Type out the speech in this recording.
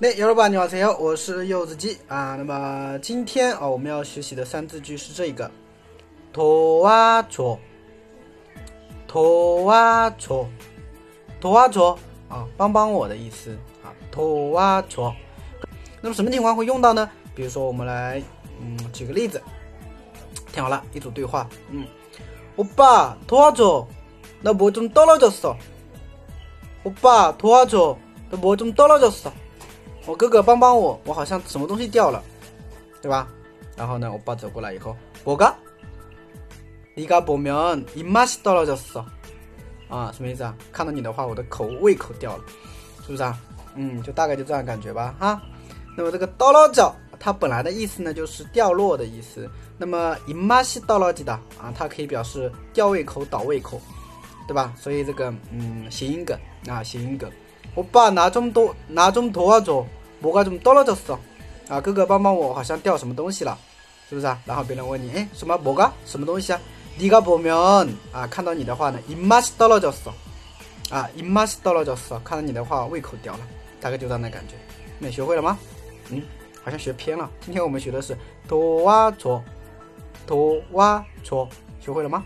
那여러분안녕하세요我是柚子鸡啊。那么今天啊，我们要学习的三字句是这个“도와줘”，“도와줘”，“도와줘”啊，帮帮我的意思啊，“도와줘”。那么什么情况会用到呢？比如说，我们来嗯举个例子，听好了，一组对话，嗯，오빠도와줘나뭐좀떨어졌어오빠도와줘나뭐좀떨어졌어 我哥哥帮帮我，我好像什么东西掉了，对吧？然后呢，我爸走过来以后，我哥，你가보면입맛이떨어졌어啊，什么意思啊？看到你的话，我的口胃口掉了，是不是啊？嗯，就大概就这样感觉吧，哈。那么这个떨어져它本来的意思呢，就是掉落的意思。那么입맛이떨어지다啊，它可以表示掉胃口、倒胃口，对吧？所以这个嗯，谐音梗啊，谐音梗。 我爸拿这么多，拿这么多啊，做。뭐가좀떨어졌어啊，哥哥帮帮我，好像掉什么东西了，是不是啊？然后别人问你，哎，什么뭐가什么东西啊？你가보면啊，看到你的话呢，입맛이떨어졌어啊，입맛이떨어졌어看到你的话，胃口掉了，大概就这样的感觉。那学会了吗？嗯，好像学偏了。今天我们学的是도와줘도와줘学会了吗？